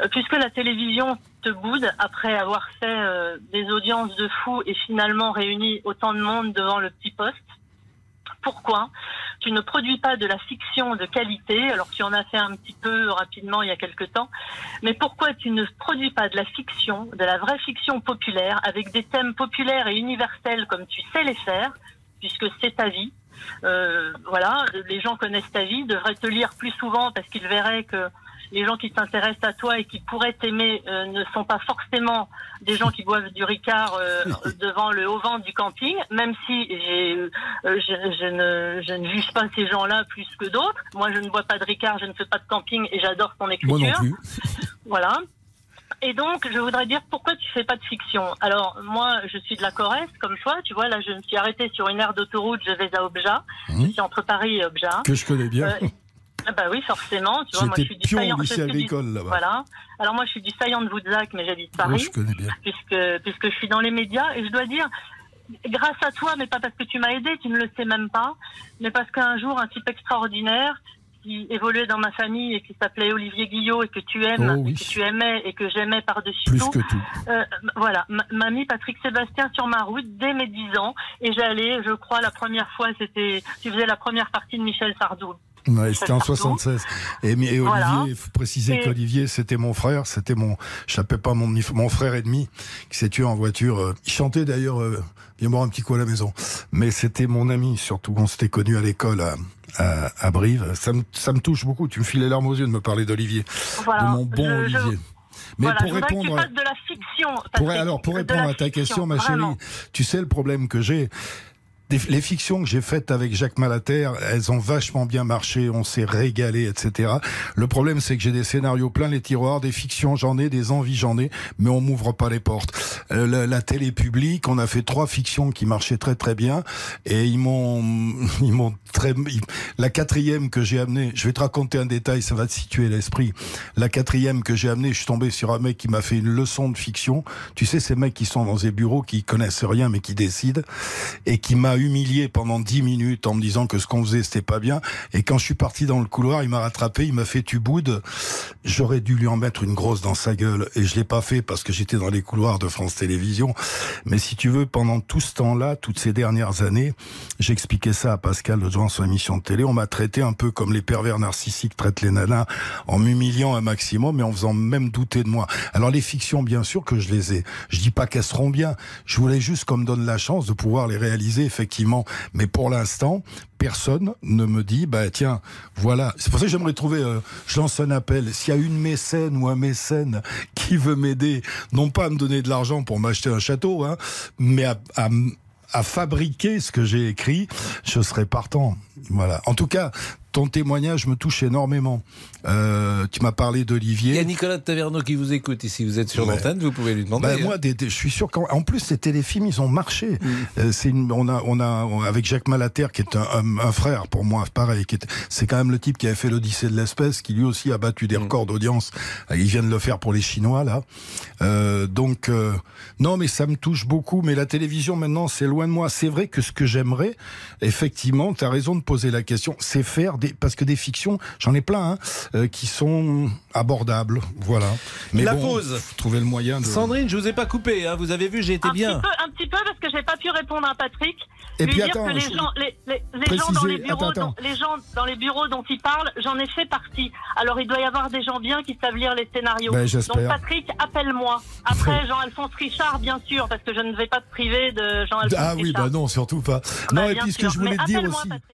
Euh, puisque la télévision te boude après avoir fait euh, des audiences de fous et finalement réuni autant de monde devant le petit poste, pourquoi tu ne produis pas de la fiction de qualité, alors tu en as fait un petit peu rapidement il y a quelque temps, mais pourquoi tu ne produis pas de la fiction, de la vraie fiction populaire, avec des thèmes populaires et universels comme tu sais les faire, puisque c'est ta vie? Euh, voilà, les gens connaissent ta vie, devraient te lire plus souvent parce qu'ils verraient que les gens qui s'intéressent à toi et qui pourraient t'aimer euh, ne sont pas forcément des gens qui boivent du Ricard euh, devant le haut vent du camping, même si euh, je, je, ne, je ne juge pas ces gens-là plus que d'autres. Moi, je ne bois pas de Ricard, je ne fais pas de camping et j'adore ton écriture. Moi non plus. Voilà. Et donc, je voudrais dire pourquoi tu fais pas de fiction. Alors, moi, je suis de la Corrèze, comme toi. Tu vois, là, je me suis arrêtée sur une aire d'autoroute. Je vais à Obja. Mmh. Je suis entre Paris et Obja. Que je connais bien. Euh, ah bah oui, forcément. Tu vois, moi, je suis du pion Saillant- au lycée agricole là-bas. Voilà. Alors moi, je suis du Saillant de Voudzac, mais j'habite Paris, je connais bien. puisque puisque je suis dans les médias. Et je dois dire, grâce à toi, mais pas parce que tu m'as aidé, tu ne le sais même pas, mais parce qu'un jour, un type extraordinaire qui évoluait dans ma famille et qui s'appelait Olivier Guillot et que tu aimes, Oh oui. et que tu aimais et que j'aimais par-dessus Plus tout, que tout. euh, voilà, m'a mis Patrick Sébastien sur ma route dès mes 10 ans et j'allais, je crois, la première fois, c'était, tu faisais la première partie de Michel Sardou. Ouais, c'était en Partout. 76. Et, mais- et. Olivier, il faut préciser Et- qu'Olivier, c'était mon frère, c'était mon, je l'appelais pas mon, mon frère ennemi, qui s'est tué en voiture. euh, Il chantait d'ailleurs, euh, viens boire un petit coup à la maison. Mais c'était mon ami, surtout, on s'était connus à l'école à, à, à Brive. Ça me, ça me touche beaucoup. Tu me files les larmes aux yeux de me parler d'Olivier. Voilà. de mon bon Je- je- Olivier. Mais voilà, pour répondre, fasses de la fiction. pour, alors, pour répondre à ta fiction, question, ma vraiment. chérie, tu sais le problème que j'ai. Les fictions que j'ai faites avec Jacques Malater, elles ont vachement bien marché, on s'est régalé, etc. Le problème, c'est que j'ai des scénarios plein les tiroirs, des fictions j'en ai, des envies j'en ai, mais on m'ouvre pas les portes. Euh, la, la télé publique, on a fait trois fictions qui marchaient très très bien, et ils m'ont, ils m'ont très, la quatrième que j'ai amenée, je vais te raconter un détail, ça va te situer l'esprit. La quatrième que j'ai amenée, je suis tombé sur un mec qui m'a fait une leçon de fiction. Tu sais, ces mecs qui sont dans des bureaux, qui connaissent rien, mais qui décident, et qui m'a humilié pendant dix minutes en me disant que ce qu'on faisait, c'était pas bien. Et quand je suis parti dans le couloir, il m'a rattrapé, il m'a fait tu boudes. J'aurais dû lui en mettre une grosse dans sa gueule, et je l'ai pas fait parce que j'étais dans les couloirs de France Télévisions. Mais si tu veux, pendant tout ce temps-là, toutes ces dernières années, j'expliquais ça à Pascal le dans son émission de télé. On m'a traité un peu comme les pervers narcissiques traitent les nanas, en m'humiliant un maximum et en faisant même douter de moi. Alors les fictions, bien sûr que je les ai. Je dis pas qu'elles seront bien. Je voulais juste qu'on me donne la chance de pouvoir les réaliser effectivement. Mais pour l'instant, personne ne me dit, bah tiens, voilà. C'est pour ça que j'aimerais trouver, euh, je lance un appel. S'il y a une mécène ou un mécène qui veut m'aider, non pas à me donner de l'argent pour m'acheter un château, hein, mais à, à fabriquer ce que j'ai écrit, je serais partant. Voilà. En tout cas, ton témoignage me touche énormément. Euh, tu m'as parlé Il y a d'Olivier. Nicolas de Taverneau qui vous écoute ici. Vous êtes sur Ouais. l'antenne, vous pouvez lui demander. Bah, hein. moi, des- des- je suis sûr qu'en en plus ces téléfilms, ils ont marché. Euh, c'est une- on a, on a, avec Jacques Malater, qui est un, un- un frère pour moi, pareil. qui est- C'est quand même le type qui avait fait l'Odyssée de l'espèce, qui lui aussi a battu des records d'audience. Euh, Il vient de le faire pour les Chinois là. Euh, donc euh, non, mais ça me touche beaucoup. Mais la télévision maintenant, c'est loin de moi. C'est vrai que ce que j'aimerais, effectivement, tu as raison de poser la question, c'est faire des, parce que des fictions, j'en ai plein, hein, euh, qui sont abordables. Voilà. Mais La bon, pause. faut trouver le moyen de. Sandrine, je vous ai pas coupé. hein. Vous avez vu, j'ai été un bien. Petit peu, un petit peu parce que j'ai pas pu répondre à Patrick. Et puis dire attends, que les gens, les, les- les gens dans les bureaux, attends, attends. dont- les gens dans les bureaux dont il parle, j'en ai fait partie. Alors il doit y avoir des gens bien qui savent lire les scénarios. Ben, Donc j'espère. Patrick, appelle-moi. Après Jean-Alphonse Richard, bien sûr, parce que je ne vais pas te priver de Jean-Alphonse Ah Richard. oui, bah non, surtout pas. Bah, non, et puis ce que je voulais te dire aussi. Patrick.